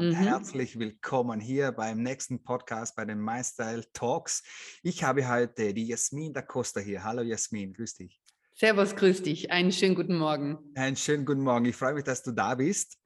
und mhm. herzlich willkommen hier beim nächsten Podcast bei den MyStyle Talks. Ich habe heute die Jasmin da Costa hier. Hallo Jasmin, grüß dich. Servus, grüß dich. Einen schönen guten Morgen. Einen schönen guten Morgen. Ich freue mich, dass du da bist.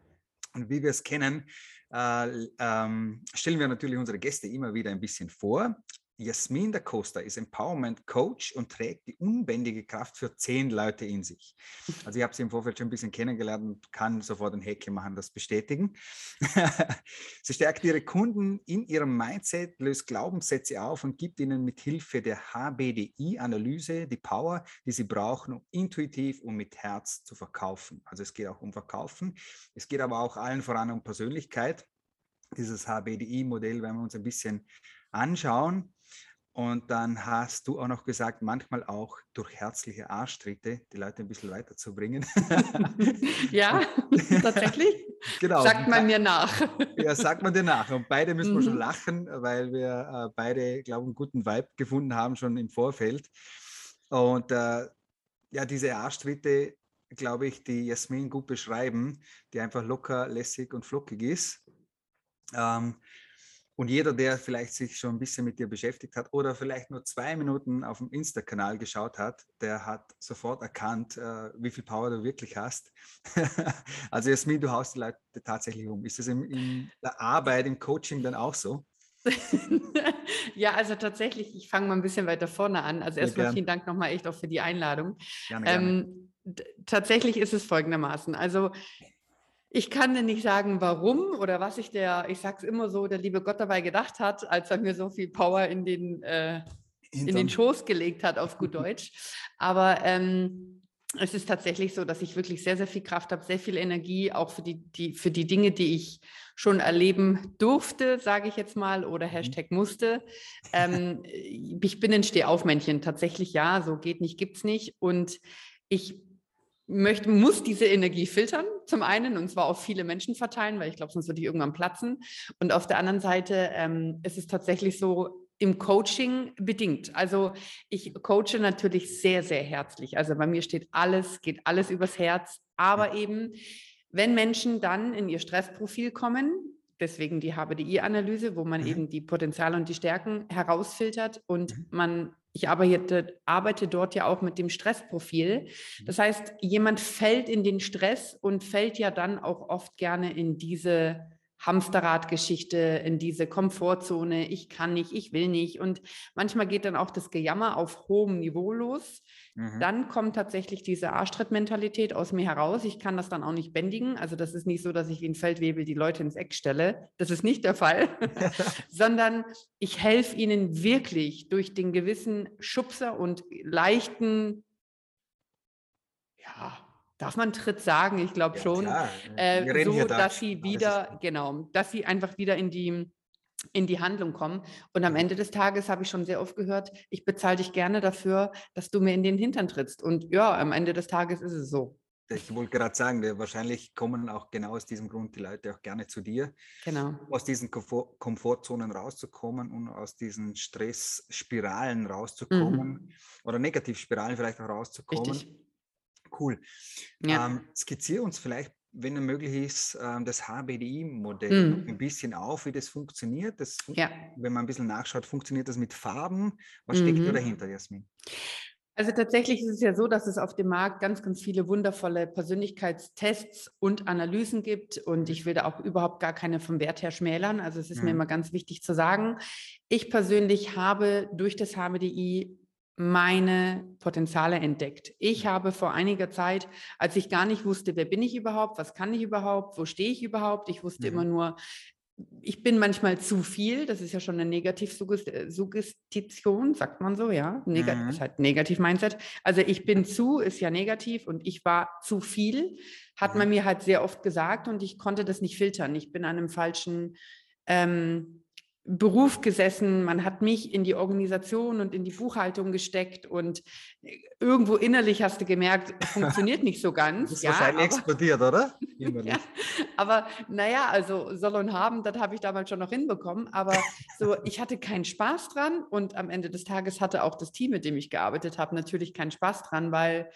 Und wie wir es kennen, äh, ähm, stellen wir natürlich unsere Gäste immer wieder ein bisschen vor. Jasmin da Costa ist Empowerment Coach und trägt die unbändige Kraft für zehn Leute in sich. Also ich habe sie im Vorfeld schon ein bisschen kennengelernt und kann sofort ein Häkchen machen, das bestätigen. sie stärkt ihre Kunden in ihrem Mindset, löst Glaubenssätze auf und gibt ihnen mit Hilfe der HBDI-Analyse die Power, die sie brauchen, um intuitiv und mit Herz zu verkaufen. Also es geht auch um Verkaufen. Es geht aber auch allen voran um Persönlichkeit. Dieses HBDI-Modell werden wir uns ein bisschen anschauen. Und dann hast du auch noch gesagt, manchmal auch durch herzliche Arschtritte die Leute ein bisschen weiterzubringen. ja, tatsächlich. genau. Sagt man mir nach. ja, sagt man dir nach. Und beide müssen mhm. wir schon mhm. lachen, weil wir äh, beide, glaube ich, einen guten Vibe gefunden haben schon im Vorfeld. Und äh, ja, diese Arschtritte, glaube ich, die Jasmin gut beschreiben, die einfach locker, lässig und flockig ist. Ähm, und jeder, der vielleicht sich schon ein bisschen mit dir beschäftigt hat oder vielleicht nur zwei Minuten auf dem Insta-Kanal geschaut hat, der hat sofort erkannt, äh, wie viel Power du wirklich hast. also Jasmin, du haust die Leute tatsächlich um. Ist das in, in der Arbeit, im Coaching dann auch so? ja, also tatsächlich, ich fange mal ein bisschen weiter vorne an. Also erstmal vielen Dank nochmal echt auch für die Einladung. Gerne, gerne. Ähm, tatsächlich ist es folgendermaßen. Also ich kann dir nicht sagen, warum oder was ich der, ich sag's immer so, der liebe Gott dabei gedacht hat, als er mir so viel Power in den, äh, in den Schoß gelegt hat, auf gut Deutsch. Aber ähm, es ist tatsächlich so, dass ich wirklich sehr, sehr viel Kraft habe, sehr viel Energie, auch für die, die, für die Dinge, die ich schon erleben durfte, sage ich jetzt mal, oder mhm. Hashtag musste. Ähm, ich bin ein Stehaufmännchen, tatsächlich ja, so geht nicht, gibt's nicht. Und ich möchte, muss diese Energie filtern, zum einen, und zwar auf viele Menschen verteilen, weil ich glaube, sonst würde ich irgendwann platzen. Und auf der anderen Seite ähm, ist es tatsächlich so, im Coaching bedingt. Also ich coache natürlich sehr, sehr herzlich. Also bei mir steht alles, geht alles übers Herz. Aber eben, wenn Menschen dann in ihr Stressprofil kommen, deswegen die HBDI-Analyse, wo man mhm. eben die Potenziale und die Stärken herausfiltert und mhm. man ich arbeite, arbeite dort ja auch mit dem Stressprofil. Mhm. Das heißt, jemand fällt in den Stress und fällt ja dann auch oft gerne in diese Hamsterradgeschichte, in diese Komfortzone, ich kann nicht, ich will nicht. Und manchmal geht dann auch das Gejammer auf hohem Niveau los. Mhm. Dann kommt tatsächlich diese Arschtrittmentalität aus mir heraus. Ich kann das dann auch nicht bändigen. Also das ist nicht so, dass ich wie ein Feldwebel die Leute ins Eck stelle. Das ist nicht der Fall, sondern ich helfe ihnen wirklich durch den gewissen Schubser und leichten, ja, darf man Tritt sagen? Ich glaube ja, schon. Äh, so, dass sie wieder, genau, dass sie einfach wieder in die in die Handlung kommen. Und am Ende des Tages habe ich schon sehr oft gehört, ich bezahle dich gerne dafür, dass du mir in den Hintern trittst. Und ja, am Ende des Tages ist es so. Ich wollte gerade sagen, wahrscheinlich kommen auch genau aus diesem Grund die Leute auch gerne zu dir. Genau. Aus diesen Komfort Komfortzonen rauszukommen und aus diesen Stressspiralen rauszukommen mhm. oder Negativspiralen vielleicht auch rauszukommen. Richtig cool. Ja. Ähm, skizziere uns vielleicht, wenn es möglich ist, ähm, das HBDI-Modell mhm. ein bisschen auf, wie das funktioniert. Das ja. Wenn man ein bisschen nachschaut, funktioniert das mit Farben? Was steckt mhm. da dahinter, Jasmin? Also tatsächlich ist es ja so, dass es auf dem Markt ganz, ganz viele wundervolle Persönlichkeitstests und Analysen gibt. Und ich will da auch überhaupt gar keine vom Wert her schmälern. Also es ist mhm. mir immer ganz wichtig zu sagen, ich persönlich habe durch das HBDI meine Potenziale entdeckt. Ich habe vor einiger Zeit, als ich gar nicht wusste, wer bin ich überhaupt, was kann ich überhaupt, wo stehe ich überhaupt, ich wusste mhm. immer nur, ich bin manchmal zu viel, das ist ja schon eine Negativsuggestion, sagt man so, ja. Neg mhm. Das ist halt Negativ-Mindset. Also ich bin zu, ist ja negativ und ich war zu viel, hat mhm. man mir halt sehr oft gesagt und ich konnte das nicht filtern. Ich bin an einem falschen ähm, Beruf gesessen, man hat mich in die Organisation und in die Buchhaltung gesteckt und irgendwo innerlich hast du gemerkt, es funktioniert nicht so ganz. Das ist ja, wahrscheinlich aber, explodiert, oder? ja, aber naja, also soll und haben, das habe ich damals schon noch hinbekommen, aber so, ich hatte keinen Spaß dran und am Ende des Tages hatte auch das Team, mit dem ich gearbeitet habe, natürlich keinen Spaß dran, weil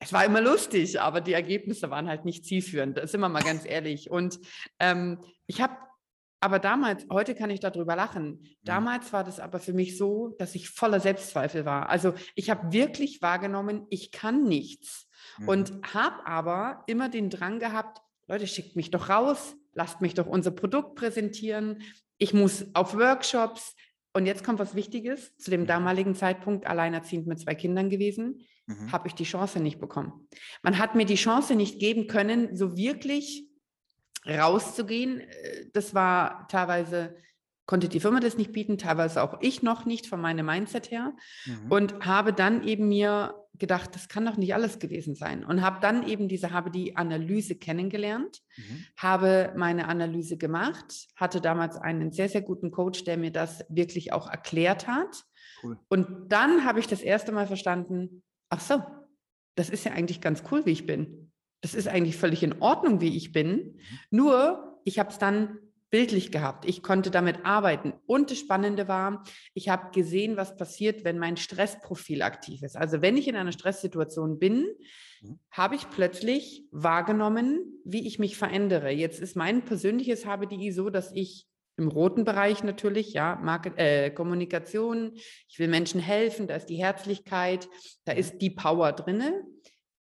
es war immer lustig, aber die Ergebnisse waren halt nicht zielführend. Das sind wir mal ganz ehrlich. Und ähm, ich habe aber damals, heute kann ich darüber lachen. Mhm. Damals war das aber für mich so, dass ich voller Selbstzweifel war. Also ich habe wirklich wahrgenommen, ich kann nichts. Mhm. Und habe aber immer den Drang gehabt, Leute, schickt mich doch raus, lasst mich doch unser Produkt präsentieren. Ich muss auf Workshops. Und jetzt kommt was Wichtiges. Zu dem mhm. damaligen Zeitpunkt alleinerziehend mit zwei Kindern gewesen, mhm. habe ich die Chance nicht bekommen. Man hat mir die Chance nicht geben können, so wirklich rauszugehen. Äh, das war teilweise, konnte die Firma das nicht bieten, teilweise auch ich noch nicht von meinem Mindset her. Mhm. Und habe dann eben mir gedacht, das kann doch nicht alles gewesen sein. Und habe dann eben diese, habe die Analyse kennengelernt, mhm. habe meine Analyse gemacht, hatte damals einen sehr, sehr guten Coach, der mir das wirklich auch erklärt hat. Cool. Und dann habe ich das erste Mal verstanden, ach so, das ist ja eigentlich ganz cool, wie ich bin das ist eigentlich völlig in Ordnung, wie ich bin. Mhm. Nur, ich habe es dann bildlich gehabt. Ich konnte damit arbeiten. Und das Spannende war, ich habe gesehen, was passiert, wenn mein Stressprofil aktiv ist. Also wenn ich in einer Stresssituation bin, mhm. habe ich plötzlich wahrgenommen, wie ich mich verändere. Jetzt ist mein persönliches HBDI so, dass ich im roten Bereich natürlich, ja, Market, äh, Kommunikation, ich will Menschen helfen, da ist die Herzlichkeit, da ist die Power drinne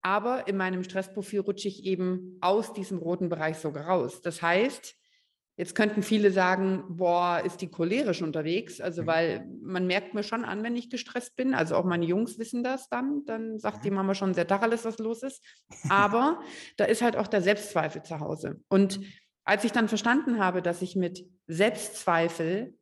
aber in meinem Stressprofil rutsche ich eben aus diesem roten Bereich sogar raus. Das heißt, jetzt könnten viele sagen, boah, ist die cholerisch unterwegs, also mhm. weil man merkt mir schon an, wenn ich gestresst bin, also auch meine Jungs wissen das dann, dann sagt die mhm. Mama schon sehr alles, was los ist, aber da ist halt auch der Selbstzweifel zu Hause. Und als ich dann verstanden habe, dass ich mit Selbstzweifel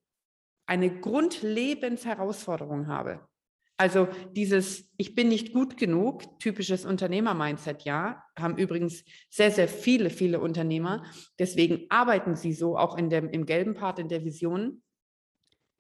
eine Grundlebensherausforderung habe, also dieses Ich bin nicht gut genug, typisches Unternehmer-Mindset, ja, haben übrigens sehr, sehr viele, viele Unternehmer. Deswegen arbeiten sie so auch in dem, im gelben Part, in der Vision,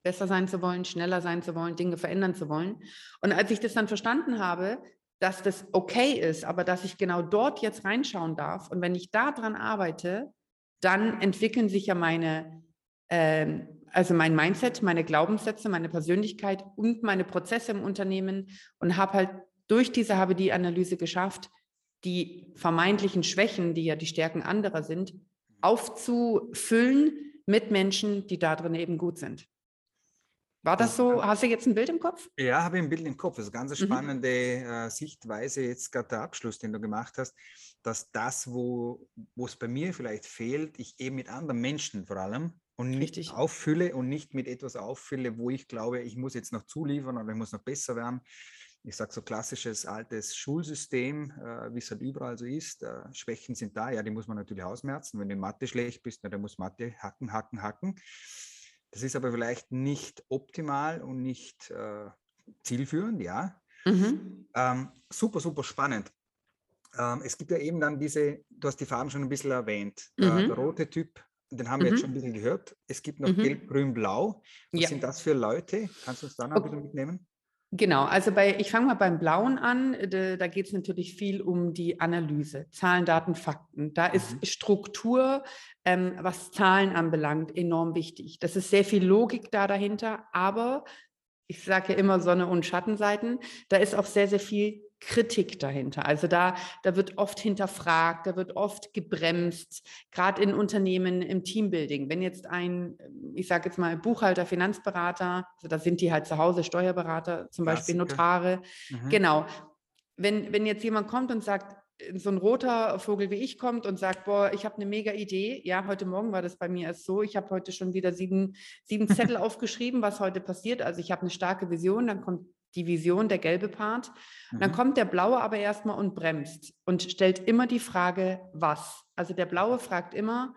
besser sein zu wollen, schneller sein zu wollen, Dinge verändern zu wollen. Und als ich das dann verstanden habe, dass das okay ist, aber dass ich genau dort jetzt reinschauen darf und wenn ich daran arbeite, dann entwickeln sich ja meine ähm, also mein Mindset, meine Glaubenssätze, meine Persönlichkeit und meine Prozesse im Unternehmen und habe halt durch diese habe die Analyse geschafft, die vermeintlichen Schwächen, die ja die Stärken anderer sind, aufzufüllen mit Menschen, die da drin eben gut sind. War das so? Hast du jetzt ein Bild im Kopf? Ja, habe ich ein Bild im Kopf. Das ist eine ganz mhm. spannende äh, Sichtweise, jetzt gerade der Abschluss, den du gemacht hast, dass das, wo es bei mir vielleicht fehlt, ich eben mit anderen Menschen vor allem und nicht Richtig. auffülle und nicht mit etwas auffülle, wo ich glaube, ich muss jetzt noch zuliefern oder ich muss noch besser werden. Ich sage so klassisches altes Schulsystem, äh, wie es halt überall so ist. Äh, Schwächen sind da, ja, die muss man natürlich ausmerzen. Wenn du in Mathe schlecht bist, na, dann muss Mathe hacken, hacken, hacken. Das ist aber vielleicht nicht optimal und nicht äh, zielführend, ja. Mhm. Ähm, super, super spannend. Ähm, es gibt ja eben dann diese, du hast die Farben schon ein bisschen erwähnt. Äh, mhm. der rote Typ den haben wir mhm. jetzt schon ein bisschen gehört. Es gibt noch mhm. Gelb, Grün, Blau. Was ja. sind das für Leute? Kannst du uns da noch okay. ein bisschen mitnehmen? Genau, also bei, ich fange mal beim Blauen an. Da, da geht es natürlich viel um die Analyse, Zahlen, Daten, Fakten. Da mhm. ist Struktur, ähm, was Zahlen anbelangt, enorm wichtig. Das ist sehr viel Logik da dahinter, aber ich sage ja immer Sonne und Schattenseiten. Da ist auch sehr, sehr viel Kritik dahinter. Also da, da wird oft hinterfragt, da wird oft gebremst, gerade in Unternehmen im Teambuilding. Wenn jetzt ein, ich sage jetzt mal Buchhalter, Finanzberater, also da sind die halt zu Hause, Steuerberater, zum Beispiel Notare, mhm. genau. Wenn, wenn jetzt jemand kommt und sagt, so ein roter Vogel wie ich kommt und sagt, boah, ich habe eine mega Idee. Ja, heute Morgen war das bei mir erst so. Ich habe heute schon wieder sieben, sieben Zettel aufgeschrieben, was heute passiert. Also ich habe eine starke Vision. Dann kommt die Vision, der gelbe Part. Mhm. Dann kommt der blaue aber erstmal und bremst und stellt immer die Frage, was? Also der blaue fragt immer,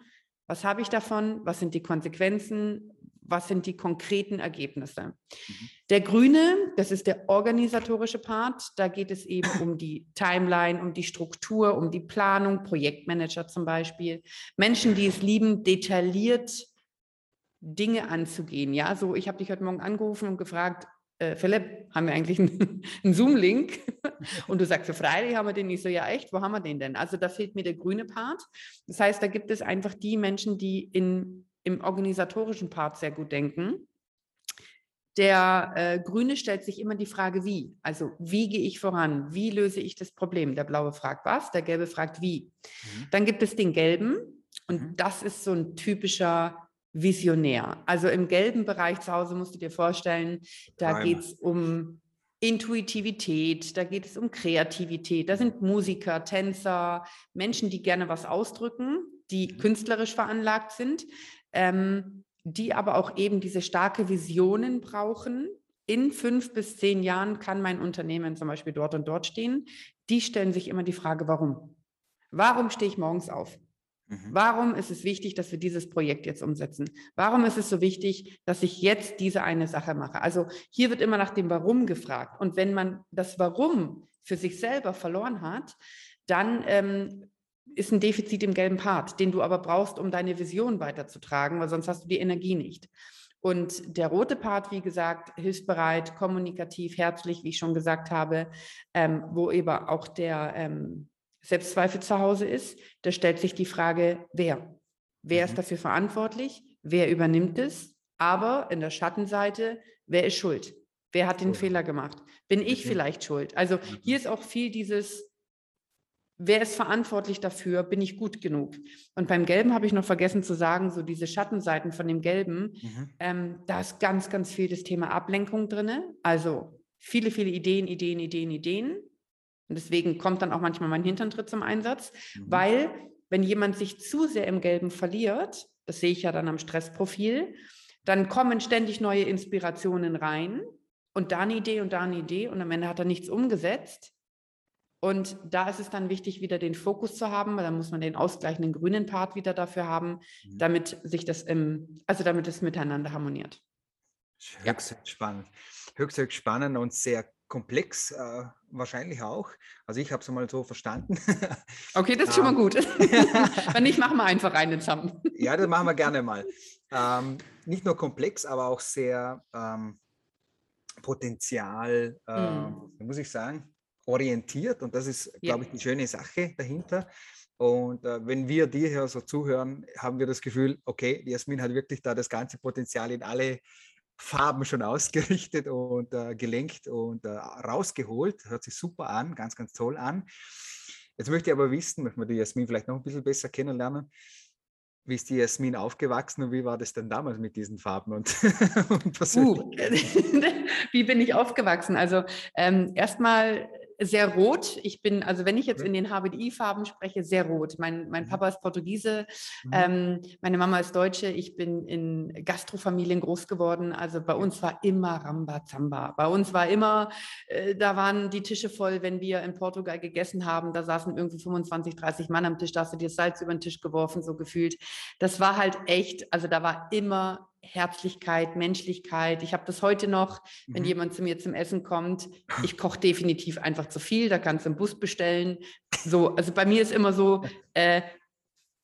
was habe ich davon? Was sind die Konsequenzen? Was sind die konkreten Ergebnisse? Mhm. Der grüne, das ist der organisatorische Part. Da geht es eben um die Timeline, um die Struktur, um die Planung, Projektmanager zum Beispiel. Menschen, die es lieben, detailliert Dinge anzugehen. Ja, so ich habe dich heute Morgen angerufen und gefragt, äh, Philipp, haben wir eigentlich einen, einen Zoom-Link? Und du sagst, für Freitag haben wir den. Ich so, ja echt, wo haben wir den denn? Also da fehlt mir der grüne Part. Das heißt, da gibt es einfach die Menschen, die in, im organisatorischen Part sehr gut denken. Der äh, Grüne stellt sich immer die Frage, wie. Also, wie gehe ich voran? Wie löse ich das Problem? Der Blaue fragt was, der Gelbe fragt wie. Mhm. Dann gibt es den Gelben und mhm. das ist so ein typischer Visionär. Also im gelben Bereich zu Hause musst du dir vorstellen, da geht es um Intuitivität, da geht es um Kreativität. Da sind Musiker, Tänzer, Menschen, die gerne was ausdrücken, die mhm. künstlerisch veranlagt sind, ähm, die aber auch eben diese starke Visionen brauchen. In fünf bis zehn Jahren kann mein Unternehmen zum Beispiel dort und dort stehen. Die stellen sich immer die Frage, warum? Warum stehe ich morgens auf? Mhm. Warum ist es wichtig, dass wir dieses Projekt jetzt umsetzen? Warum ist es so wichtig, dass ich jetzt diese eine Sache mache? Also hier wird immer nach dem Warum gefragt. Und wenn man das Warum für sich selber verloren hat, dann ähm, ist ein Defizit im gelben Part, den du aber brauchst, um deine Vision weiterzutragen, weil sonst hast du die Energie nicht. Und der rote Part, wie gesagt, hilfsbereit, kommunikativ, herzlich, wie ich schon gesagt habe, ähm, wo eben auch der ähm, Selbstzweifel zu Hause ist, da stellt sich die Frage, wer? Wer mhm. ist dafür verantwortlich? Wer übernimmt es? Aber in der Schattenseite, wer ist schuld? Wer hat den cool. Fehler gemacht? Bin ich okay. vielleicht schuld? Also mhm. hier ist auch viel dieses, wer ist verantwortlich dafür? Bin ich gut genug? Und beim Gelben habe ich noch vergessen zu sagen, so diese Schattenseiten von dem Gelben, mhm. ähm, da ist ganz, ganz viel das Thema Ablenkung drin. Also viele, viele Ideen, Ideen, Ideen, Ideen. Und deswegen kommt dann auch manchmal mein Hinterntritt zum Einsatz, mhm. weil wenn jemand sich zu sehr im Gelben verliert, das sehe ich ja dann am Stressprofil, dann kommen ständig neue Inspirationen rein und da eine Idee und da eine Idee und am Ende hat er nichts umgesetzt. Und da ist es dann wichtig, wieder den Fokus zu haben, weil dann muss man den ausgleichenden grünen Part wieder dafür haben, mhm. damit sich das im, also damit es miteinander harmoniert. Höchst ja. spannend. Höchst, höchst spannend und sehr komplex, äh, wahrscheinlich auch. Also ich habe es mal so verstanden. Okay, das ist schon mal ähm, gut. Wenn nicht, machen wir einfach einen zusammen. ja, das machen wir gerne mal. Ähm, nicht nur komplex, aber auch sehr ähm, Potenzial, äh, mm. muss ich sagen, orientiert. Und das ist, glaube ich, die schöne Sache dahinter. Und äh, wenn wir dir hier so zuhören, haben wir das Gefühl, okay, Jasmin hat wirklich da das ganze Potenzial in alle Farben schon ausgerichtet und äh, gelenkt und äh, rausgeholt. Hört sich super an, ganz, ganz toll an. Jetzt möchte ich aber wissen, möchten wir die Jasmin vielleicht noch ein bisschen besser kennenlernen. Wie ist die Jasmin aufgewachsen und wie war das denn damals mit diesen Farben und, und uh, Wie bin ich aufgewachsen? Also ähm, erstmal sehr rot. Ich bin, also wenn ich jetzt in den HBDI-Farben spreche, sehr rot. Mein, mein mhm. Papa ist Portugiese, mhm. ähm, meine Mama ist Deutsche. Ich bin in Gastrofamilien groß geworden. Also bei uns war immer Rambazamba. Bei uns war immer, äh, da waren die Tische voll, wenn wir in Portugal gegessen haben. Da saßen irgendwie 25, 30 Mann am Tisch. Da hast du dir Salz über den Tisch geworfen, so gefühlt. Das war halt echt, also da war immer Herzlichkeit, Menschlichkeit. Ich habe das heute noch, wenn mhm. jemand zu mir zum Essen kommt. Ich koche definitiv einfach zu viel, da kannst du einen Bus bestellen. So, also bei mir ist immer so, äh,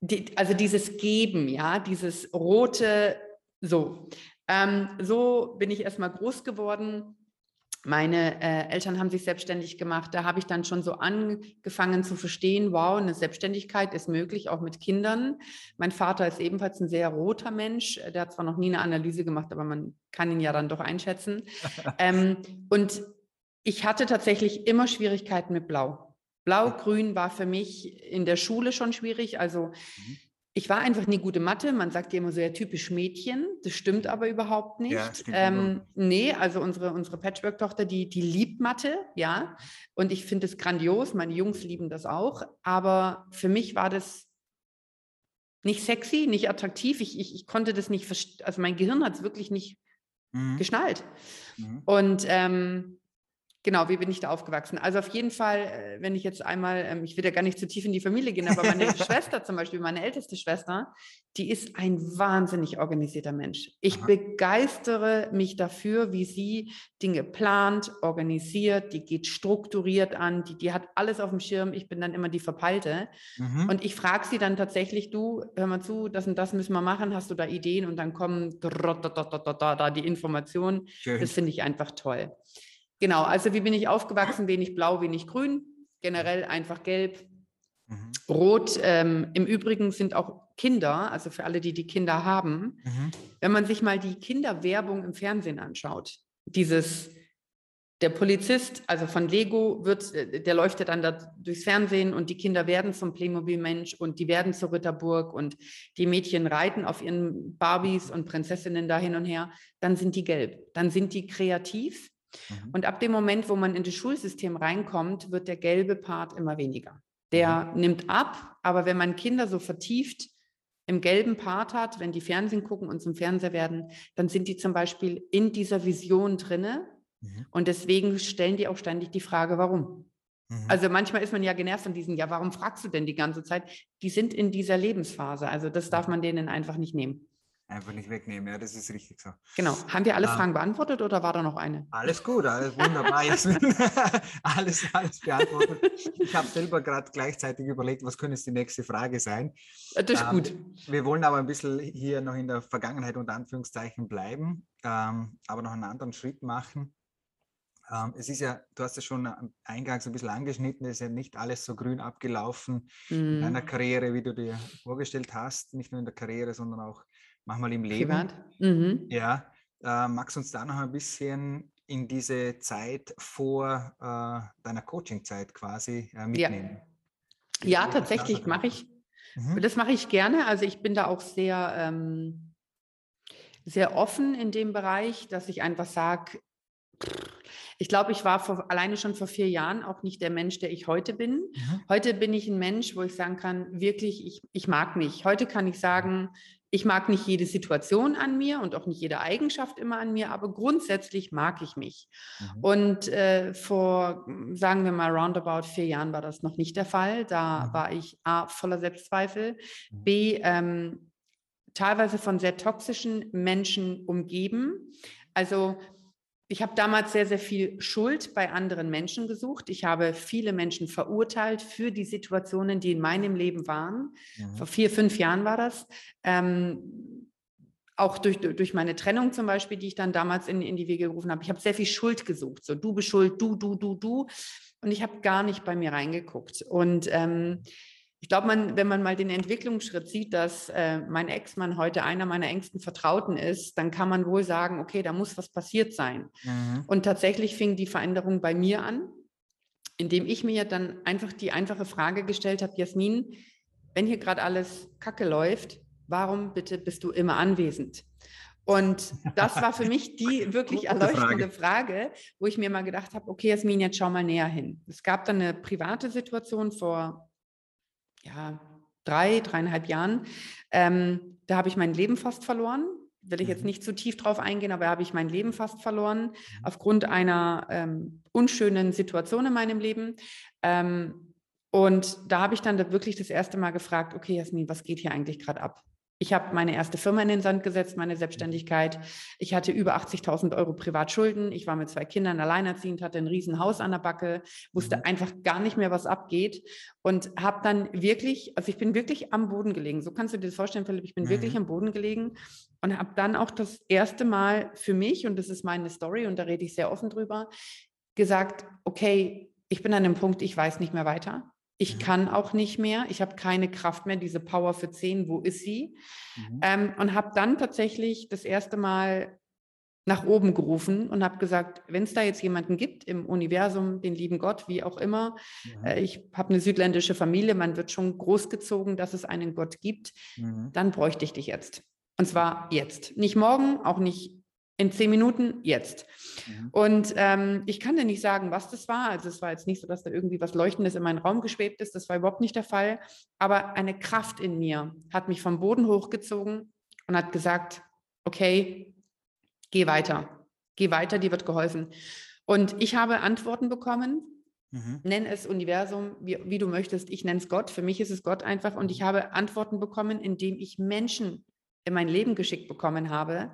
die, also dieses Geben, ja, dieses rote, so. Ähm, so bin ich erstmal groß geworden. Meine äh, Eltern haben sich selbstständig gemacht. Da habe ich dann schon so angefangen zu verstehen, wow, eine Selbstständigkeit ist möglich, auch mit Kindern. Mein Vater ist ebenfalls ein sehr roter Mensch. Der hat zwar noch nie eine Analyse gemacht, aber man kann ihn ja dann doch einschätzen. ähm, und ich hatte tatsächlich immer Schwierigkeiten mit Blau. Blau-Grün war für mich in der Schule schon schwierig. Also mhm ich war einfach nie gute Mathe. Man sagt ja immer so ja typisch Mädchen. Das stimmt aber überhaupt nicht. Ja, ähm, nee, also unsere, unsere Patchwork-Tochter, die, die liebt Mathe, ja. Und ich finde es grandios. Meine Jungs lieben das auch. Aber für mich war das nicht sexy, nicht attraktiv. Ich, ich, ich konnte das nicht, also mein Gehirn hat es wirklich nicht mhm. geschnallt. Mhm. Und ähm, Genau, wie bin ich da aufgewachsen? Also auf jeden Fall, äh, wenn ich jetzt einmal, ähm, ich will ja gar nicht zu tief in die Familie gehen, aber meine Schwester zum Beispiel, meine älteste Schwester, die ist ein wahnsinnig organisierter Mensch. Ich Aha. begeistere mich dafür, wie sie Dinge plant, organisiert, die geht strukturiert an, die, die hat alles auf dem Schirm. Ich bin dann immer die Verpeilte. Mhm. Und ich frage sie dann tatsächlich, du, hör mal zu, das und das müssen wir machen, hast du da Ideen? Und dann kommen da die Informationen. Das finde ich einfach toll. Genau, also wie bin ich aufgewachsen? Wenig blau, wenig grün, generell einfach gelb. Mhm. Rot ähm, im Übrigen sind auch Kinder, also für alle, die die Kinder haben. Mhm. Wenn man sich mal die Kinderwerbung im Fernsehen anschaut, dieses der Polizist, also von Lego, wird, äh, der läuft ja dann da durchs Fernsehen und die Kinder werden zum Playmobil-Mensch und die werden zur Ritterburg und die Mädchen reiten auf ihren Barbies und Prinzessinnen da hin und her, dann sind die gelb. Dann sind die kreativ. Mhm. Und ab dem Moment, wo man in das Schulsystem reinkommt, wird der gelbe Part immer weniger. Der mhm. nimmt ab, aber wenn man Kinder so vertieft im gelben Part hat, wenn die Fernsehen gucken und zum Fernseher werden, dann sind die zum Beispiel in dieser Vision drinne Mhm. Und deswegen stellen die auch ständig die Frage, warum? Mhm. Also manchmal ist man ja genervt von diesen, ja, warum fragst du denn die ganze Zeit? Die sind in dieser Lebensphase. Also das darf man denen einfach nicht nehmen. Einfach nicht wegnehmen, ja, das ist richtig so. Genau. Haben wir alle ah. Fragen beantwortet oder war da noch eine? Alles gut, alles wunderbar. alles, alles beantwortet. Ich habe selber gerade gleichzeitig überlegt, was könnte die nächste Frage sein. Das ist ähm, gut. Wir wollen aber ein bisschen hier noch in der Vergangenheit unter Anführungszeichen bleiben, ähm, aber noch einen anderen Schritt machen. Ähm, es ist ja, du hast ja schon eingangs ein bisschen angeschnitten, es ist ja nicht alles so grün abgelaufen mm. in deiner mhm. Karriere, wie du dir vorgestellt hast, nicht nur in der Karriere, sondern auch manchmal im Leben. Mhm. Ja, äh, magst du uns da noch ein bisschen in diese Zeit vor äh, deiner Coaching-Zeit quasi äh, mitnehmen? Ja, ja tatsächlich mache ich. Mhm. Das mache ich gerne. Also ich bin da auch sehr, ähm, sehr offen in dem Bereich, dass ich einfach sage, ich glaube, ich war vor, alleine schon vor vier Jahren auch nicht der Mensch, der ich heute bin. Mhm. Heute bin ich ein Mensch, wo ich sagen kann, wirklich, ich, ich mag mich. Heute kann ich sagen, ich mag nicht jede Situation an mir und auch nicht jede Eigenschaft immer an mir, aber grundsätzlich mag ich mich. Mhm. Und äh, vor, sagen wir mal, roundabout vier Jahren war das noch nicht der Fall. Da mhm. war ich A, voller Selbstzweifel, mhm. B, ähm, teilweise von sehr toxischen Menschen umgeben. Also ich habe damals sehr, sehr viel Schuld bei anderen Menschen gesucht. Ich habe viele Menschen verurteilt für die Situationen, die in meinem Leben waren. Mhm. Vor vier, fünf Jahren war das. Ähm, auch durch, durch meine Trennung zum Beispiel, die ich dann damals in, in die Wege gerufen habe. Ich habe sehr viel Schuld gesucht. So, du bist schuld, du, du, du, du. Und ich habe gar nicht bei mir reingeguckt. Und ähm, ich glaube, man, wenn man mal den Entwicklungsschritt sieht, dass äh, mein Ex-Mann heute einer meiner engsten Vertrauten ist, dann kann man wohl sagen, okay, da muss was passiert sein. Mhm. Und tatsächlich fing die Veränderung bei mir an, indem ich mir dann einfach die einfache Frage gestellt habe, Jasmin, wenn hier gerade alles kacke läuft, warum bitte bist du immer anwesend? Und das war für mich die wirklich erleuchtende Frage. Frage, wo ich mir mal gedacht habe, okay, Jasmin, jetzt schau mal näher hin. Es gab dann eine private Situation vor ja, drei, dreieinhalb Jahren. Ähm, da habe ich mein Leben fast verloren. Will ich jetzt mhm. nicht zu tief drauf eingehen, aber habe ich mein Leben fast verloren mhm. aufgrund einer ähm, unschönen Situation in meinem Leben. Ähm, und da habe ich dann wirklich das erste Mal gefragt, okay, Jasmin, was geht hier eigentlich gerade ab? Ich habe meine erste Firma in den Sand gesetzt, meine Selbstständigkeit. Ich hatte über 80.000 Euro Privatschulden. Ich war mit zwei Kindern alleinerziehend, hatte ein Riesenhaus an der Backe, wusste mhm. einfach gar nicht mehr, was abgeht und habe dann wirklich, also ich bin wirklich am Boden gelegen. So kannst du dir das vorstellen, Philipp. Ich bin mhm. wirklich am Boden gelegen und habe dann auch das erste Mal für mich, und das ist meine Story und da rede ich sehr offen drüber, gesagt, okay, ich bin an einem Punkt, ich weiß nicht mehr weiter. Ich mhm. kann auch nicht mehr. Ich habe keine Kraft mehr. Diese Power für zehn, wo ist sie? Mhm. Ähm, und habe dann tatsächlich das erste Mal nach oben gerufen und habe gesagt, wenn es da jetzt jemanden gibt im Universum, den lieben Gott, wie auch immer, mhm. äh, ich habe eine südländische Familie, man wird schon großgezogen, dass es einen Gott gibt, mhm. dann bräuchte ich dich jetzt. Und zwar jetzt. Nicht morgen, auch nicht in zehn Minuten jetzt. Mhm. Und ähm, ich kann dir nicht sagen, was das war. Also es war jetzt nicht so, dass da irgendwie was Leuchtendes in meinen Raum geschwebt ist. Das war überhaupt nicht der Fall. Aber eine Kraft in mir hat mich vom Boden hochgezogen und hat gesagt, okay, geh weiter. Geh weiter, dir wird geholfen. Und ich habe Antworten bekommen. Mhm. Nenn es Universum, wie, wie du möchtest. Ich nenne es Gott. Für mich ist es Gott einfach. Und ich habe Antworten bekommen, indem ich Menschen in mein Leben geschickt bekommen habe,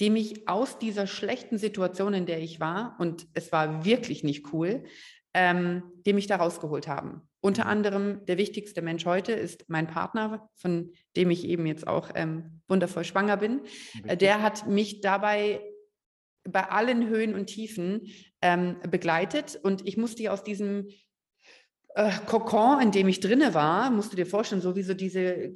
die mich aus dieser schlechten Situation, in der ich war, und es war wirklich nicht cool, ähm, die mich da rausgeholt haben. Unter mhm. anderem der wichtigste Mensch heute ist mein Partner, von dem ich eben jetzt auch ähm, wundervoll schwanger bin. Äh, der hat mich dabei bei allen Höhen und Tiefen ähm, begleitet und ich musste aus diesem äh, Kokon, in dem ich drinne war, musst du dir vorstellen, so wie so diese äh,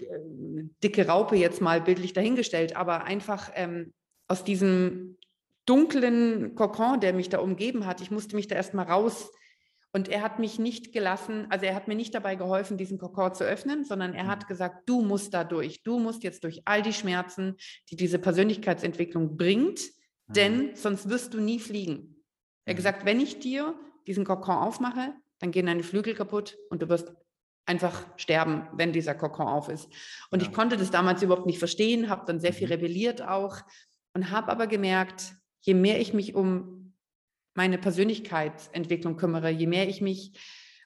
dicke Raupe jetzt mal bildlich dahingestellt, aber einfach ähm, aus diesem dunklen Kokon, der mich da umgeben hat, ich musste mich da erstmal raus und er hat mich nicht gelassen, also er hat mir nicht dabei geholfen, diesen Kokon zu öffnen, sondern er hat mhm. gesagt, du musst da durch, du musst jetzt durch all die Schmerzen, die diese Persönlichkeitsentwicklung bringt, mhm. denn sonst wirst du nie fliegen. Er hat mhm. gesagt, wenn ich dir diesen Kokon aufmache, dann gehen deine Flügel kaputt und du wirst einfach sterben, wenn dieser Kokon auf ist. Und ja. ich konnte das damals überhaupt nicht verstehen, habe dann sehr viel rebelliert auch und habe aber gemerkt, je mehr ich mich um meine Persönlichkeitsentwicklung kümmere, je mehr ich mich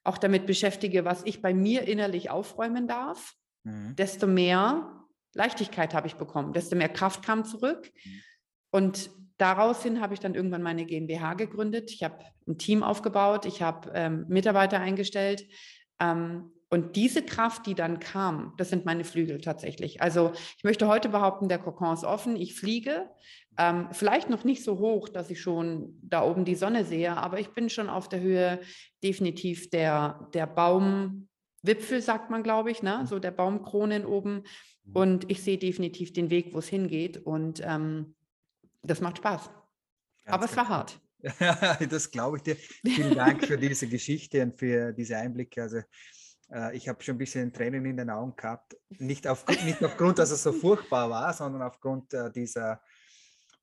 auch damit beschäftige, was ich bei mir innerlich aufräumen darf, mhm. desto mehr Leichtigkeit habe ich bekommen, desto mehr Kraft kam zurück. Mhm. Und daraus hin habe ich dann irgendwann meine GmbH gegründet. Ich habe ein Team aufgebaut, ich habe ähm, Mitarbeiter eingestellt. Ähm, und diese Kraft, die dann kam, das sind meine Flügel tatsächlich. Also ich möchte heute behaupten, der Kokon ist offen, ich fliege. Ähm, vielleicht noch nicht so hoch, dass ich schon da oben die Sonne sehe, aber ich bin schon auf der Höhe definitiv der, der Baumwipfel, sagt man, glaube ich, ne? so der Baumkronen oben. Mhm. Und ich sehe definitiv den Weg, wo es hingeht. Und ähm, das macht Spaß. Ganz aber es war hart. das glaube ich dir. Vielen Dank für diese Geschichte und für diese Einblicke. Also ich habe schon ein bisschen Tränen in den Augen gehabt. Nicht, auf, nicht aufgrund, dass es so furchtbar war, sondern aufgrund äh, dieser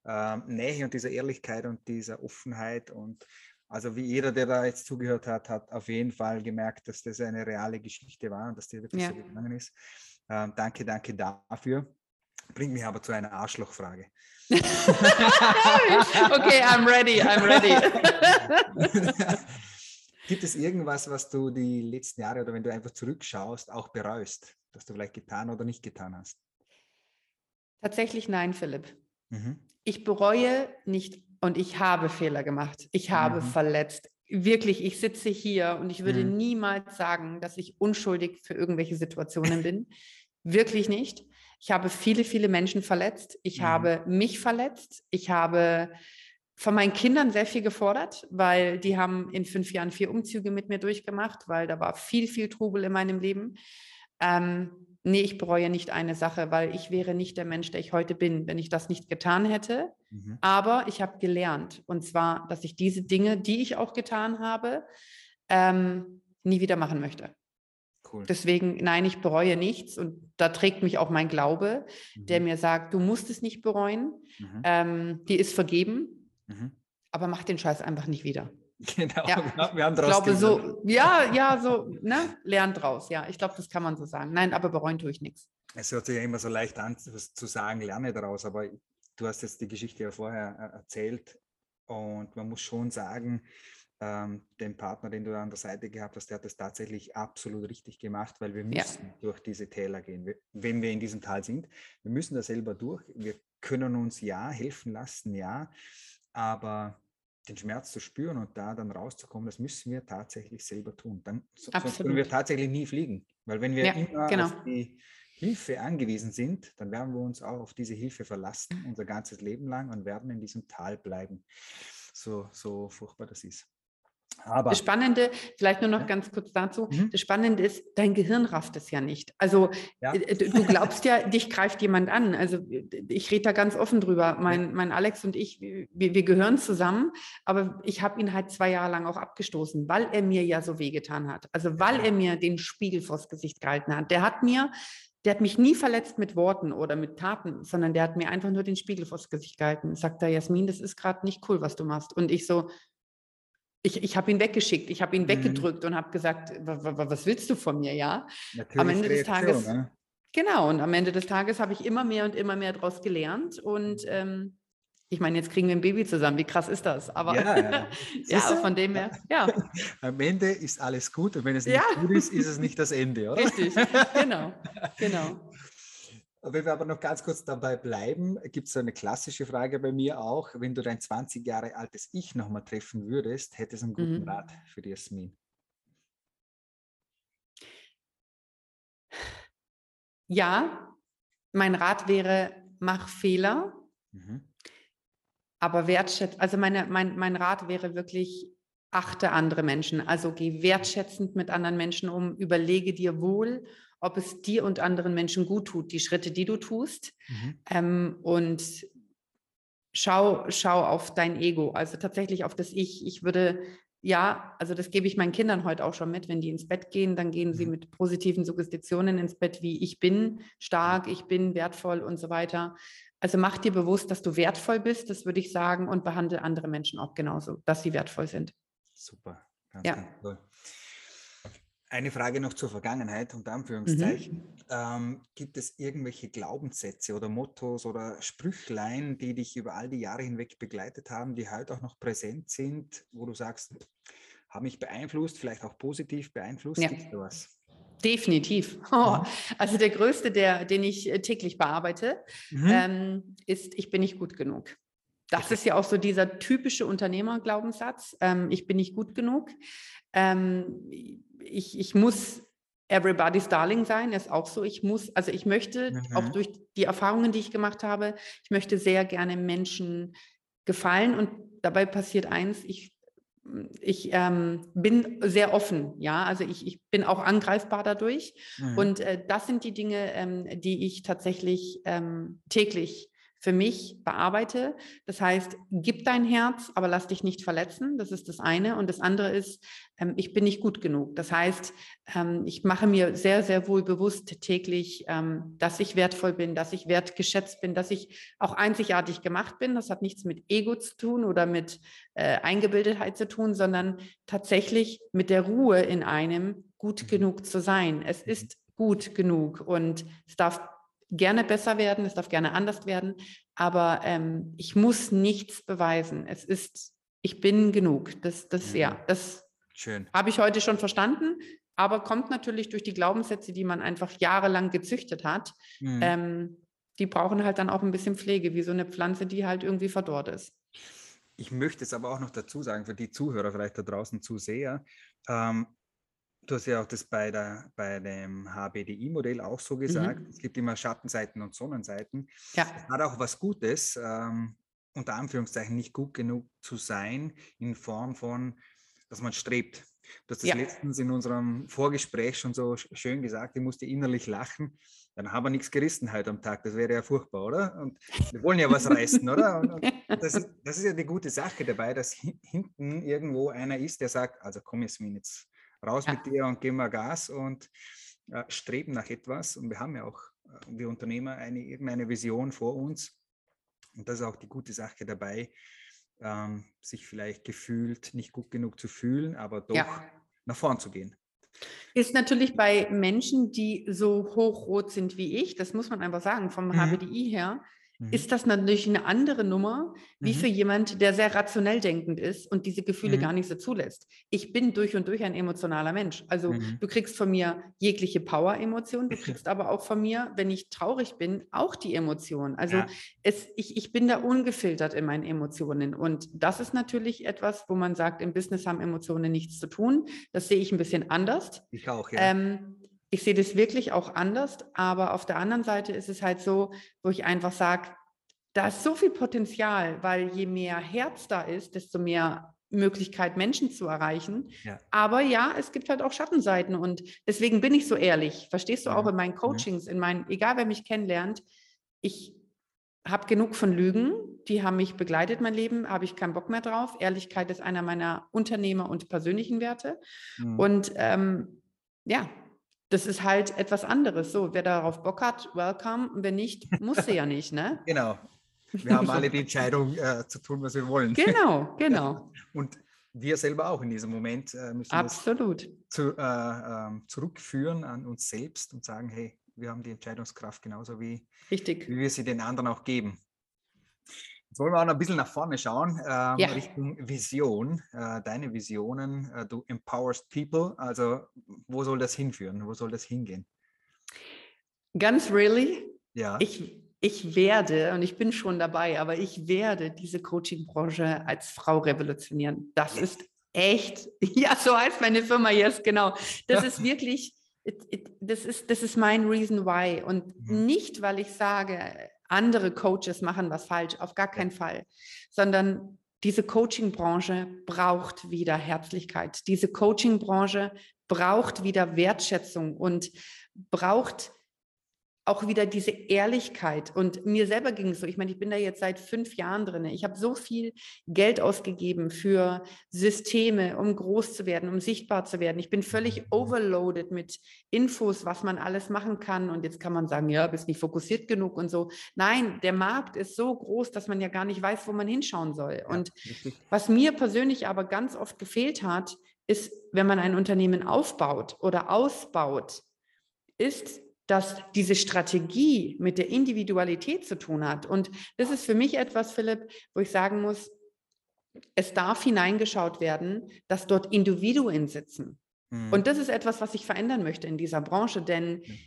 äh, Nähe und dieser Ehrlichkeit und dieser Offenheit. Und also wie jeder, der da jetzt zugehört hat, hat auf jeden Fall gemerkt, dass das eine reale Geschichte war und dass die wirklich ja. so gegangen ist. Ähm, danke, danke dafür. Bringt mich aber zu einer Arschlochfrage. okay, I'm ready, I'm ready. Gibt es irgendwas, was du die letzten Jahre oder wenn du einfach zurückschaust, auch bereust, dass du vielleicht getan oder nicht getan hast? Tatsächlich nein, Philipp. Mhm ich bereue nicht und ich habe Fehler gemacht. Ich habe mhm. verletzt. Wirklich, ich sitze hier und ich würde mhm. niemals sagen, dass ich unschuldig für irgendwelche Situationen bin. Wirklich nicht. Ich habe viele, viele Menschen verletzt. Ich mhm. habe mich verletzt. Ich habe von meinen Kindern sehr viel gefordert, weil die haben in fünf Jahren vier Umzüge mit mir durchgemacht, weil da war viel, viel Trubel in meinem Leben. Ähm, nee, ich bereue nicht eine Sache, weil ich wäre nicht der Mensch, der ich heute bin, wenn ich das nicht getan hätte. Mhm. Aber ich habe gelernt, und zwar, dass ich diese Dinge, die ich auch getan habe, ähm, nie wieder machen möchte. Cool. Deswegen, nein, ich bereue nichts und da trägt mich auch mein Glaube, mhm. der mir sagt, du musst es nicht bereuen, mhm. ähm, die ist vergeben, mhm. aber mach den Scheiß einfach nicht wieder. Genau, ja. wir haben draus glaube so, ja, ja, so, ne, lernt draus, ja. Ich glaube, das kann man so sagen. Nein, aber bereuen tue ich nichts. Es hört sich ja immer so leicht an, zu sagen, lerne daraus, aber du hast jetzt die Geschichte ja vorher äh, erzählt und man muss schon sagen, ähm, den Partner, den du an der Seite gehabt hast, der hat das tatsächlich absolut richtig gemacht, weil wir müssen ja. durch diese Täler gehen, wenn wir in diesem Tal sind. Wir müssen da selber durch. Wir können uns ja helfen lassen, ja, aber den Schmerz zu spüren und da dann rauszukommen, das müssen wir tatsächlich selber tun. Dann sonst können wir tatsächlich nie fliegen. Weil wenn wir ja, immer genau. auf die Hilfe angewiesen sind, dann werden wir uns auch auf diese Hilfe verlassen, unser ganzes Leben lang und werden in diesem Tal bleiben. So, so furchtbar das ist. Aber, das Spannende, vielleicht nur noch ja. ganz kurz dazu, mhm. das Spannende ist, dein Gehirn rafft es ja nicht. Also ja. Äh, du glaubst ja, dich greift jemand an. Also ich rede da ganz offen drüber. Mein, mein Alex und ich, wir, wir gehören zusammen, aber ich habe ihn halt zwei Jahre lang auch abgestoßen, weil er mir ja so wehgetan hat. Also weil er mir den Spiegel vors Gesicht gehalten hat. Der hat mir der hat mich nie verletzt mit Worten oder mit Taten, sondern der hat mir einfach nur den Spiegel vors Gesicht gehalten. Sagt er, Jasmin, das ist gerade nicht cool, was du machst. Und ich so, ich, ich habe ihn weggeschickt, ich habe ihn mhm. weggedrückt und habe gesagt, was willst du von mir, ja? Natürlich am Ende des Tages, ne? genau, und am Ende des Tages habe ich immer mehr und immer mehr daraus gelernt und mhm. ähm, ich meine, jetzt kriegen wir ein Baby zusammen, wie krass ist das? Aber ja, ja. ja von dem her, ja. Am Ende ist alles gut und wenn es nicht ja. gut ist, ist es nicht das Ende, oder? Richtig, genau, genau. Wenn wir aber noch ganz kurz dabei bleiben, gibt es so eine klassische Frage bei mir auch. Wenn du dein 20 Jahre altes Ich nochmal treffen würdest, hätte es einen guten mhm. Rat für die Jasmin? Ja, mein Rat wäre, mach Fehler, mhm. aber wertschätze, also meine, mein, mein Rat wäre wirklich, achte andere Menschen. Also geh wertschätzend mit anderen Menschen um, überlege dir wohl, ob es dir und anderen Menschen gut tut, die Schritte, die du tust. Mhm. Ähm, und schau, schau auf dein Ego, also tatsächlich auf das Ich. Ich würde, ja, also das gebe ich meinen Kindern heute auch schon mit, wenn die ins Bett gehen, dann gehen sie mhm. mit positiven Suggestionen ins Bett, wie ich bin stark, ich bin wertvoll und so weiter. Also mach dir bewusst, dass du wertvoll bist, das würde ich sagen, und behandle andere Menschen auch genauso, dass sie wertvoll sind. Super, ganz, ja. ganz toll. Eine Frage noch zur Vergangenheit, unter Anführungszeichen. Mhm. Ähm, gibt es irgendwelche Glaubenssätze oder Mottos oder Sprüchlein, die dich über all die Jahre hinweg begleitet haben, die heute auch noch präsent sind, wo du sagst, haben mich beeinflusst, vielleicht auch positiv beeinflusst? Ja. Gibt es was? Definitiv. Oh, mhm. also der größte, der, den ich äh, täglich bearbeite, mhm. ähm, ist, ich bin nicht gut genug. Das ist ja auch so dieser typische Unternehmerglaubenssatz. Ähm, ich bin nicht gut genug. Ähm, ich, ich muss Everybody's Darling sein, ist auch so. Ich muss, also ich möchte mhm. auch durch die Erfahrungen, die ich gemacht habe, ich möchte sehr gerne Menschen gefallen und dabei passiert eins, ich, ich ähm, bin sehr offen, ja, also ich, ich bin auch angreifbar dadurch mhm. und äh, das sind die Dinge, ähm, die ich tatsächlich ähm, täglich für mich bearbeite. Das heißt, gib dein Herz, aber lass dich nicht verletzen. Das ist das eine. Und das andere ist, ähm, ich bin nicht gut genug. Das heißt, ähm, ich mache mir sehr, sehr wohl bewusst täglich, ähm, dass ich wertvoll bin, dass ich wertgeschätzt bin, dass ich auch einzigartig gemacht bin. Das hat nichts mit Ego zu tun oder mit äh, Eingebildetheit zu tun, sondern tatsächlich mit der Ruhe in einem, gut mhm. genug zu sein. Es mhm. ist gut genug und es darf gerne besser werden, es darf gerne anders werden, aber ähm, ich muss nichts beweisen. Es ist, ich bin genug. Das, das, mhm. ja, das habe ich heute schon verstanden, aber kommt natürlich durch die Glaubenssätze, die man einfach jahrelang gezüchtet hat. Mhm. Ähm, die brauchen halt dann auch ein bisschen Pflege, wie so eine Pflanze, die halt irgendwie verdorrt ist. Ich möchte es aber auch noch dazu sagen, für die Zuhörer vielleicht da draußen Zuseher, ähm, Du hast ja auch das bei, der, bei dem HBDI-Modell auch so gesagt. Mhm. Es gibt immer Schattenseiten und Sonnenseiten. Ja. Es hat auch was Gutes, ähm, unter Anführungszeichen nicht gut genug zu sein, in Form von, dass man strebt. Du hast das ja. letztens in unserem Vorgespräch schon so schön gesagt, ich musste innerlich lachen. Dann haben wir nichts gerissen heute am Tag. Das wäre ja furchtbar, oder? Und wir wollen ja was reißen, oder? Und, und das, ist, das, ist, ja die gute Sache dabei, dass hinten irgendwo einer ist, der sagt, also komm jetzt, jetzt raus ja. mit dir und geben wir Gas und äh, streben nach etwas. Und wir haben ja auch, äh, wir Unternehmer, eine, irgendeine Vision vor uns. Und das ist auch die gute Sache dabei, ähm, sich vielleicht gefühlt nicht gut genug zu fühlen, aber doch ja. nach vorn zu gehen. Ist natürlich bei Menschen, die so hochrot sind wie ich, das muss man einfach sagen, vom mhm. HBDI her, Mhm. ist das natürlich eine andere Nummer, wie mhm. für jemand, der sehr rationell denkend ist und diese Gefühle mhm. gar nicht so zulässt. Ich bin durch und durch ein emotionaler Mensch. Also mhm. du kriegst von mir jegliche Power-Emotion, du kriegst aber auch von mir, wenn ich traurig bin, auch die Emotion. Also ja. es, ich, ich bin da ungefiltert in meinen Emotionen. Und das ist natürlich etwas, wo man sagt, im Business haben Emotionen nichts zu tun. Das sehe ich ein bisschen anders. Ich auch, ja. Ähm, ich sehe das wirklich auch anders, aber auf der anderen Seite ist es halt so, wo ich einfach sage, da ist so viel Potenzial, weil je mehr Herz da ist, desto mehr Möglichkeit, Menschen zu erreichen. Ja. Aber ja, es gibt halt auch Schattenseiten und deswegen bin ich so ehrlich. Verstehst du ja. auch in meinen Coachings, in meinen, egal wer mich kennenlernt, ich habe genug von Lügen, die haben mich begleitet mein Leben, habe ich keinen Bock mehr drauf. Ehrlichkeit ist einer meiner Unternehmer- und persönlichen Werte. Mhm. Und ähm, ja, das ist halt etwas anderes. So, wer darauf Bock hat, welcome. Wer nicht, muss sie ja nicht, ne? Genau. Wir haben alle die Entscheidung äh, zu tun, was wir wollen. Genau, genau. Und wir selber auch in diesem Moment äh, müssen Absolut. Zu, äh, ähm, zurückführen an uns selbst und sagen, hey, wir haben die Entscheidungskraft genauso wie, Richtig. wie wir sie den anderen auch geben. Jetzt wollen wir auch noch ein bisschen nach vorne schauen, ähm, ja. Richtung Vision. Äh, deine Visionen, äh, du empowerst people. Also, wo soll das hinführen? Wo soll das hingehen? Ganz really? Ja. Ich, ich werde, und ich bin schon dabei, aber ich werde diese Coaching-Branche als Frau revolutionieren. Das yes. ist echt, ja, so heißt meine Firma jetzt, yes, genau. Das ja. ist wirklich, it, it, das, ist, das ist mein Reason Why. Und mhm. nicht, weil ich sage, andere Coaches machen was falsch, auf gar keinen Fall, sondern diese Coaching-Branche braucht wieder Herzlichkeit. Diese Coaching-Branche braucht wieder Wertschätzung und braucht auch wieder diese Ehrlichkeit. Und mir selber ging es so, ich meine, ich bin da jetzt seit fünf Jahren drin. Ich habe so viel Geld ausgegeben für Systeme, um groß zu werden, um sichtbar zu werden. Ich bin völlig overloaded mit Infos, was man alles machen kann. Und jetzt kann man sagen, ja, bist nicht fokussiert genug und so. Nein, der Markt ist so groß, dass man ja gar nicht weiß, wo man hinschauen soll. und was mir persönlich aber ganz oft gefehlt hat, ist, wenn man ein Unternehmen aufbaut oder ausbaut, ist dass diese Strategie mit der Individualität zu tun hat. Und das ist für mich etwas, Philipp, wo ich sagen muss, es darf hineingeschaut werden, dass dort Individuen sitzen. Mhm. Und das ist etwas, was ich verändern möchte in dieser Branche, denn mhm.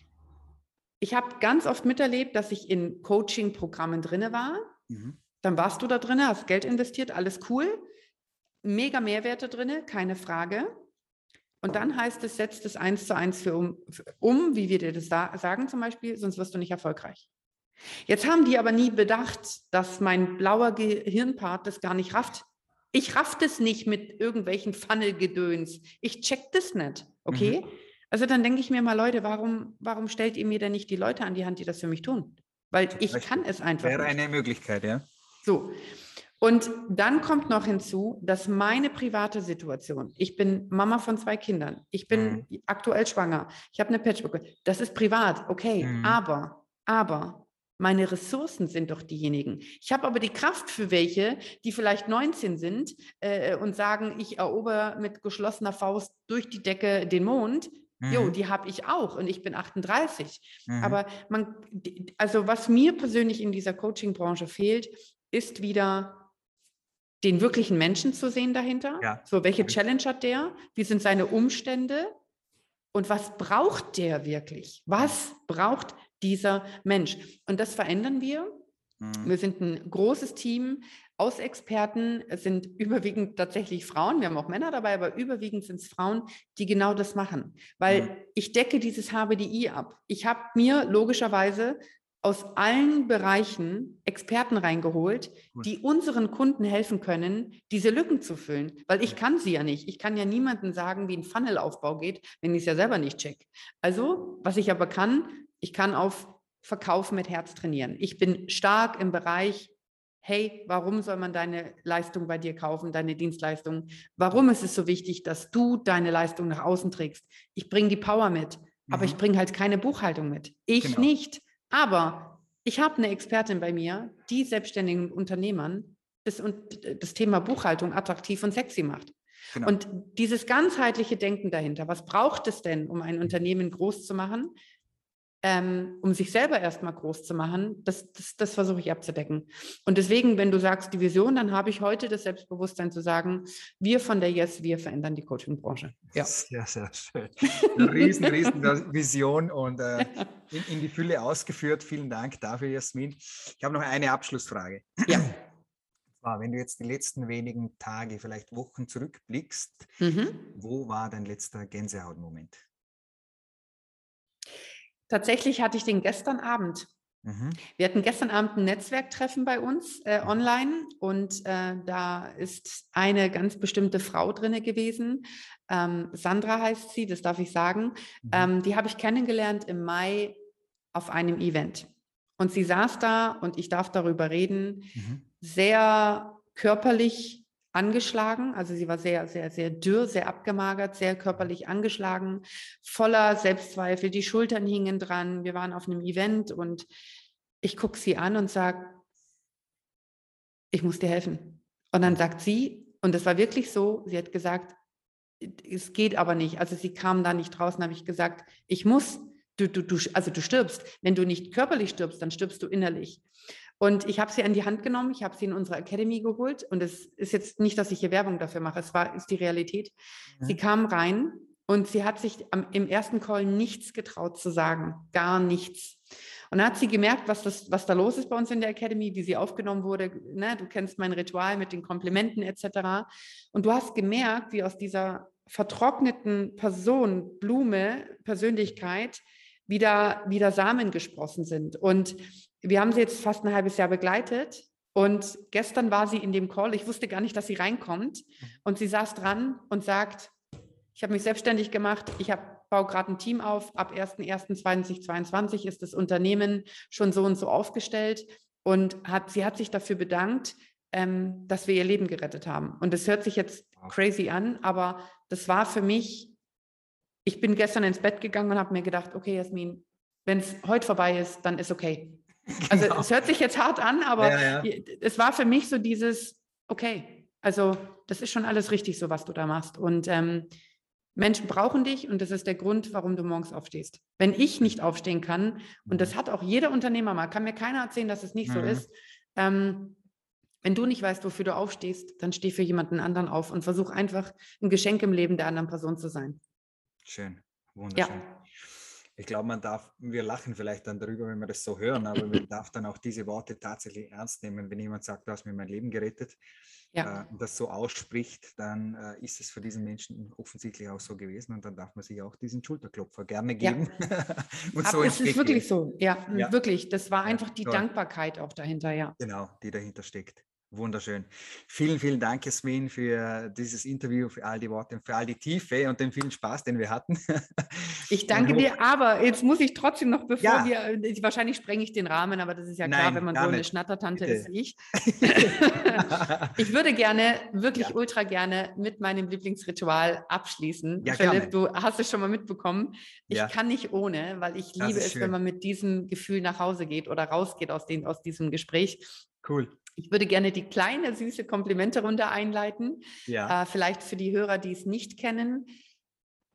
ich habe ganz oft miterlebt, dass ich in Coaching-Programmen drinne war. Mhm. Dann warst du da drin, hast Geld investiert, alles cool. Mega Mehrwerte drinne, keine Frage. Und dann heißt es, setzt es eins zu eins für um, für um, wie wir dir das da sagen zum Beispiel, sonst wirst du nicht erfolgreich. Jetzt haben die aber nie bedacht, dass mein blauer Gehirnpart das gar nicht rafft. Ich raff das nicht mit irgendwelchen Funnel-Gedöns. Ich check das nicht, okay? Mhm. Also dann denke ich mir mal, Leute, warum, warum stellt ihr mir denn nicht die Leute an die Hand, die das für mich tun? Weil ich kann es einfach Wäre nicht. eine Möglichkeit, ja. So, und dann kommt noch hinzu, dass meine private Situation, ich bin Mama von zwei Kindern, ich bin mhm. aktuell schwanger, ich habe eine Patchwork, das ist privat, okay, mhm. aber, aber meine Ressourcen sind doch diejenigen. Ich habe aber die Kraft für welche, die vielleicht 19 sind äh, und sagen, ich erober mit geschlossener Faust durch die Decke den Mond. Mhm. Jo, die habe ich auch und ich bin 38. Mhm. Aber man, also was mir persönlich in dieser Coaching-Branche fehlt, ist wieder den wirklichen Menschen zu sehen dahinter. Ja. So, welche Challenge hat der? Wie sind seine Umstände? Und was braucht der wirklich? Was braucht dieser Mensch? Und das verändern wir. Mhm. Wir sind ein großes Team aus Experten. Es sind überwiegend tatsächlich Frauen. Wir haben auch Männer dabei, aber überwiegend sind es Frauen, die genau das machen. Weil mhm. ich decke dieses HBDI ab. Ich habe mir logischerweise aus allen Bereichen Experten reingeholt, die unseren Kunden helfen können, diese Lücken zu füllen. Weil ich kann sie ja nicht. Ich kann ja niemandem sagen, wie ein Funnelaufbau geht, wenn ich es ja selber nicht check. Also, was ich aber kann, ich kann auf Verkauf mit Herz trainieren. Ich bin stark im Bereich, hey, warum soll man deine Leistung bei dir kaufen, deine Dienstleistung? Warum ist es so wichtig, dass du deine Leistung nach außen trägst? Ich bringe die Power mit, aber mhm. ich bringe halt keine Buchhaltung mit. Ich genau. nicht. Aber ich habe eine Expertin bei mir, die selbstständigen Unternehmern das, das Thema Buchhaltung attraktiv und sexy macht. Genau. Und dieses ganzheitliche Denken dahinter, was braucht es denn, um ein Unternehmen groß zu machen? Ähm, um sich selber erstmal groß zu machen, das, das, das versuche ich abzudecken. Und deswegen, wenn du sagst die Vision, dann habe ich heute das Selbstbewusstsein zu sagen, wir von der Yes, wir verändern die Coaching-Branche. Ja. Sehr, sehr schön. Eine riesen, riesen Vision und äh, in, in, die Fülle ausgeführt. Vielen Dank dafür, Jasmin. Ich habe noch eine Abschlussfrage. Ja. Wenn du jetzt die letzten wenigen Tage, vielleicht Wochen zurückblickst, mhm. wo war dein letzter Gänsehautmoment? Tatsächlich hatte ich den gestern Abend. Mhm. Wir hatten gestern Abend ein Netzwerktreffen bei uns äh, mhm. online und äh, da ist eine ganz bestimmte Frau drinne gewesen. Ähm, Sandra heißt sie, das darf ich sagen. Mhm. Ähm, die habe ich kennengelernt im Mai auf einem Event. Und sie saß da und ich darf darüber reden, mhm. sehr körperlich angeschlagen. Also sie war sehr, sehr, sehr dürr, sehr abgemagert, sehr körperlich angeschlagen, voller Selbstzweifel. Die Schultern hingen dran. Wir waren auf einem Event und ich gucke sie an und sage, ich muss dir helfen. Und dann sagt sie, und das war wirklich so, sie hat gesagt, es geht aber nicht. Also sie kam da nicht draußen, habe ich gesagt, ich muss, du, du, du, also du stirbst. Wenn du nicht körperlich stirbst, dann stirbst du innerlich. Und ich habe sie an die Hand genommen, ich habe sie in unsere Academy geholt und es ist jetzt nicht, dass ich hier Werbung dafür mache, es war, ist die Realität. Mhm. Sie kam rein und sie hat sich am, im ersten Call nichts getraut zu sagen, gar nichts. Und dann hat sie gemerkt, was, das, was da los ist bei uns in der Academy, wie sie aufgenommen wurde. Ne? Du kennst mein Ritual mit den Komplimenten etc. Und du hast gemerkt, wie aus dieser vertrockneten Person, Blume, Persönlichkeit wieder, wieder Samen gesprossen sind. Und wir haben sie jetzt fast ein halbes Jahr begleitet Und gestern war sie in dem Call, ich wusste gar nicht, dass sie reinkommt. Mhm. Und sie saß dran und sagt, ich habe mich selbstständig gemacht, ich habe baue gerade ein Team auf. Ab 01.01.2022 ist das Unternehmen schon so und so aufgestellt und hat, sie hat sich dafür bedankt, ähm, dass wir ihr Leben gerettet haben. Und das hört sich jetzt crazy an, aber das war für mich, ich bin gestern ins Bett gegangen und habe mir gedacht, okay, Jasmin, wenn es heute vorbei ist, dann ist okay. Also genau. es hört sich jetzt hart an, aber ja, ja. es war für mich so dieses, okay, also das ist schon alles richtig, so was du da machst. Und ähm, Menschen brauchen dich und das ist der Grund, warum du morgens aufstehst. Wenn ich nicht aufstehen kann, und das mhm. hat auch jeder Unternehmer mal, kann mir keiner erzählen, dass es nicht mhm. so ist, ähm, wenn du nicht weißt, wofür du aufstehst, dann steh für jemanden anderen auf und versuch einfach ein Geschenk im Leben der anderen Person zu sein. Schön, wunderschön. Ja. Ich glaube, man darf, wir lachen vielleicht dann darüber, wenn wir das so hören, aber man darf dann auch diese Worte tatsächlich ernst nehmen, wenn jemand sagt, du hast mir mein Leben gerettet ja. äh, und das so ausspricht, dann äh, ist es für diesen Menschen offensichtlich auch so gewesen und dann darf man sich auch diesen Schulterklopfer gerne geben. Ja. und so es ist wirklich so, ja, ja, wirklich. Das war einfach die. Dankbarkeit auch dahinter, ja. Genau, die dahinter steckt. Wunderschön. Vielen, vielen Dank, Jasmin, für dieses Interview, für all die Worte, für all die Tiefe und den vielen Spaß, den wir hatten. Ich danke dir, aber jetzt muss ich trotzdem noch, bevor ja. wir, äh, wahrscheinlich sprenge ich den Rahmen, aber das ist ja klar, Nein, wenn man so eine. Schnattertante Bitte. ist wie ich. ich würde gerne, wirklich ja. ultra gerne mit meinem Lieblingsritual abschließen. Ja, Philipp, du hast es schon mal mitbekommen. Ich kann nicht ohne, weil ich liebe es, schön. wenn man mit diesem Gefühl nach Hause geht oder rausgeht aus, den, aus diesem Gespräch. Cool. Ich würde gerne die kleine, süße Komplimente-Runde einleiten. Ja. Äh, vielleicht für die Hörer, die es nicht kennen.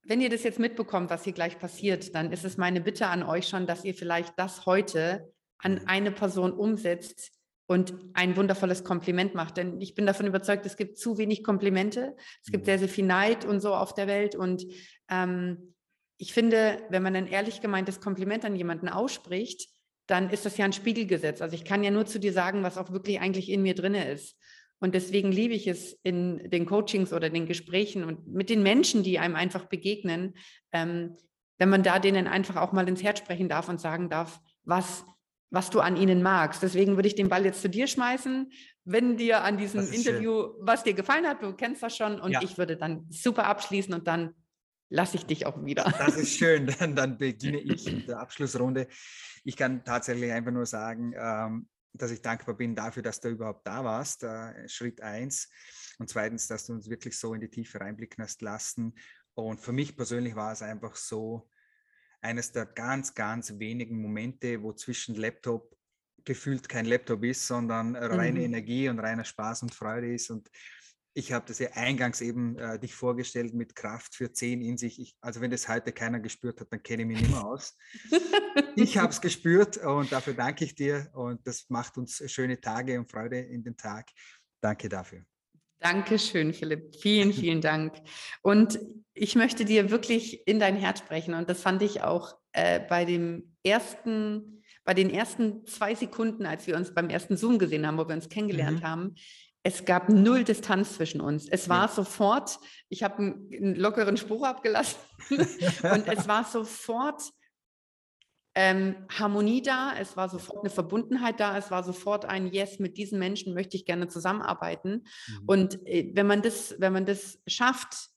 Wenn ihr das jetzt mitbekommt, was hier gleich passiert, dann ist es meine Bitte an euch schon, dass ihr vielleicht das heute an mhm. eine Person umsetzt und ein wundervolles Kompliment macht. Denn ich bin davon überzeugt, es gibt zu wenig Komplimente. Es gibt mhm. sehr, sehr viel Neid und so auf der Welt. Und ähm, ich finde, wenn man ein ehrlich gemeintes Kompliment an jemanden ausspricht, dann ist das ja ein Spiegelgesetz. Also ich kann ja nur zu dir sagen, was auch wirklich eigentlich in mir drin ist. Und deswegen liebe ich es in den Coachings oder den Gesprächen und mit den Menschen, die einem einfach begegnen, ähm, wenn man da denen einfach auch mal ins Herz sprechen darf und sagen darf, was, was du an ihnen magst. Deswegen würde ich den Ball jetzt zu dir schmeißen. Wenn dir an diesem Interview, schön. was dir gefallen hat, du kennst das schon, und ja. ich würde dann super abschließen und dann lasse ich dich auch wieder. Das ist schön, dann, dann beginne ich mit der Abschlussrunde. Ich kann tatsächlich einfach nur sagen, ähm, dass ich dankbar bin dafür, dass du überhaupt da warst. Äh, Schritt eins. Und zweitens, dass du uns wirklich so in die Tiefe reinblicken hast lassen. Und für mich persönlich war es einfach so eines der ganz, ganz wenigen Momente, wo zwischen Laptop gefühlt kein Laptop ist, sondern reine mhm. Energie und reiner Spaß und Freude ist. Und ich habe das ja eingangs eben äh, dich vorgestellt mit Kraft für 10 in sich. Ich, also wenn das heute keiner gespürt hat, dann kenne ich mich nicht mehr aus. ich habe es gespürt und dafür danke ich dir und das macht uns schöne Tage und Freude in den Tag. Danke dafür. Dankeschön, Philipp. Vielen, vielen Dank. Und ich möchte dir wirklich in dein Herz sprechen und das fand ich auch äh, bei dem ersten, bei den ersten zwei Sekunden, als wir uns beim ersten Zoom gesehen haben, wo wir uns kennengelernt mhm. haben es gab null Distanz zwischen uns. Es war ja. sofort, ich habe einen, einen, lockeren Spruch abgelassen und es war sofort ähm, Harmonie da, es war sofort eine Verbundenheit da, es war sofort ein Yes, mit diesen Menschen möchte ich gerne zusammenarbeiten. Mhm. Und äh, wenn man das, wenn man das schafft,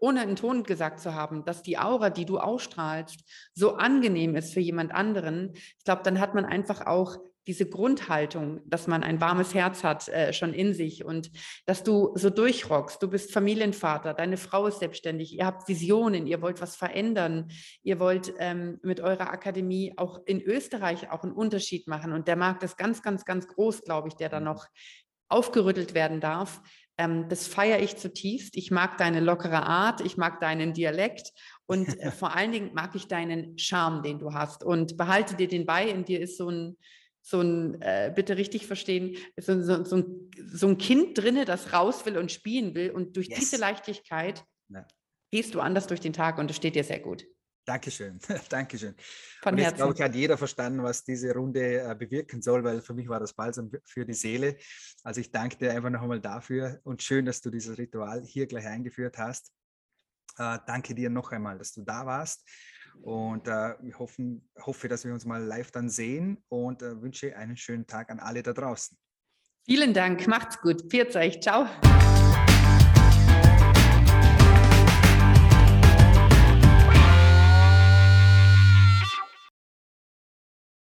ohne einen Ton gesagt zu haben, dass die Aura, die du ausstrahlst, so angenehm ist für jemand anderen, ich glaube, dann hat man einfach auch diese Grundhaltung, dass man ein warmes Herz hat, äh, schon in sich und dass du so durchrockst. Du bist Familienvater, deine Frau ist selbstständig, ihr habt Visionen, ihr wollt was verändern, ihr wollt ähm, mit eurer Akademie auch in Österreich auch einen Unterschied machen. Und der Markt ist ganz, ganz, ganz groß, glaube ich, der da noch aufgerüttelt werden darf. Ähm, das feiere ich zutiefst. Ich mag deine lockere Art, ich mag deinen Dialekt und äh, vor allen Dingen mag ich deinen Charme, den du hast. Und behalte dir den bei. In dir ist so ein so ein, äh, bitte richtig verstehen, so, so, so, ein, so ein Kind drinne, das raus will und spielen will. Und durch yes. diese Leichtigkeit ja. gehst du anders durch den Tag und es steht dir sehr gut. Dankeschön, Dankeschön. Von und Herzen. Ich glaube, ich hat jeder verstanden, was diese Runde äh, bewirken soll, weil für mich war das Balsam für die Seele. Also ich danke dir einfach noch einmal dafür und schön, dass du dieses Ritual hier gleich eingeführt hast. Äh, danke dir noch einmal, dass du da warst und äh, hoffen, hoffe, dass wir uns mal live dann sehen und äh, wünsche einen schönen Tag an alle da draußen. Vielen Dank, macht's gut. Pfiat euch, ciao.